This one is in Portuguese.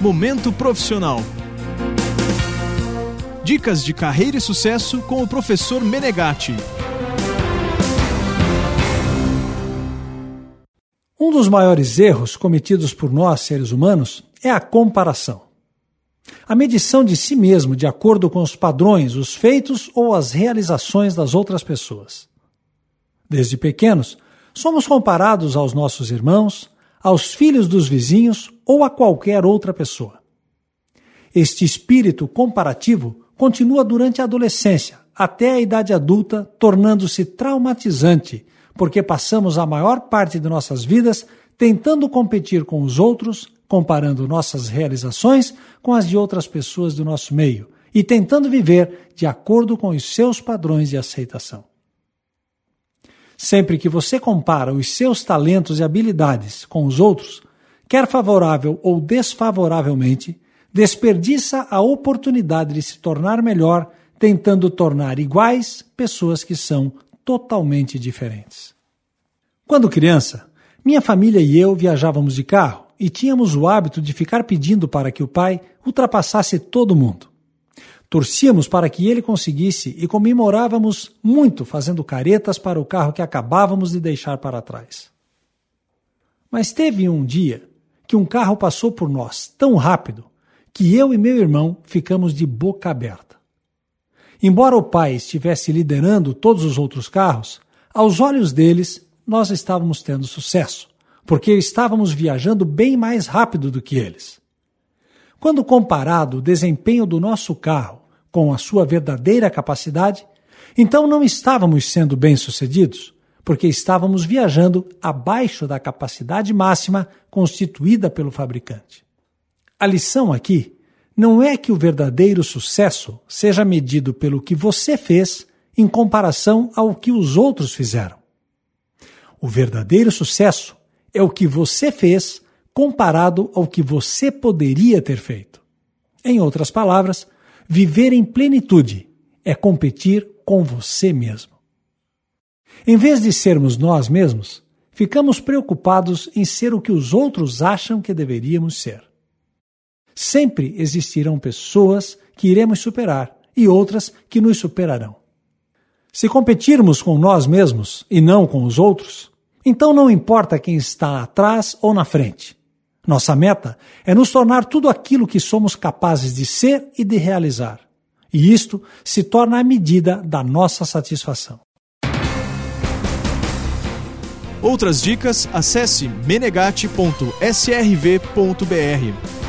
Momento Profissional. Dicas de carreira e sucesso com o professor Menegatti. Um dos maiores erros cometidos por nós, seres humanos, é a comparação. A medição de si mesmo de acordo com os padrões, os feitos ou as realizações das outras pessoas. Desde pequenos, somos comparados aos nossos irmãos, aos filhos dos vizinhos ou a qualquer outra pessoa. Este espírito comparativo continua durante a adolescência, até a idade adulta, tornando-se traumatizante, porque passamos a maior parte de nossas vidas tentando competir com os outros, comparando nossas realizações com as de outras pessoas do nosso meio e tentando viver de acordo com os seus padrões de aceitação. Sempre que você compara os seus talentos e habilidades com os outros, quer favorável ou desfavoravelmente, desperdiça a oportunidade de se tornar melhor, tentando tornar iguais pessoas que são totalmente diferentes. Quando criança, minha família e eu viajávamos de carro e tínhamos o hábito de ficar pedindo para que o pai ultrapassasse todo mundo. Torcíamos para que ele conseguisse e comemorávamos muito fazendo caretas para o carro que acabávamos de deixar para trás. Mas teve um dia que um carro passou por nós tão rápido que eu e meu irmão ficamos de boca aberta. Embora o pai estivesse liderando todos os outros carros, aos olhos deles nós estávamos tendo sucesso, porque estávamos viajando bem mais rápido do que eles. Quando comparado o desempenho do nosso carro com a sua verdadeira capacidade, então não estávamos sendo bem-sucedidos, porque estávamos viajando abaixo da capacidade máxima constituída pelo fabricante. A lição aqui não é que o verdadeiro sucesso seja medido pelo que você fez em comparação ao que os outros fizeram. O verdadeiro sucesso é o que você fez comparado ao que você poderia ter feito. Em outras palavras, Viver em plenitude é competir com você mesmo. Em vez de sermos nós mesmos, ficamos preocupados em ser o que os outros acham que deveríamos ser. Sempre existirão pessoas que iremos superar e outras que nos superarão. Se competirmos com nós mesmos e não com os outros, então não importa quem está atrás ou na frente. Nossa meta é nos tornar tudo aquilo que somos capazes de ser e de realizar. E isto se torna a medida da nossa satisfação. Outras dicas, acesse menegate.srv.br.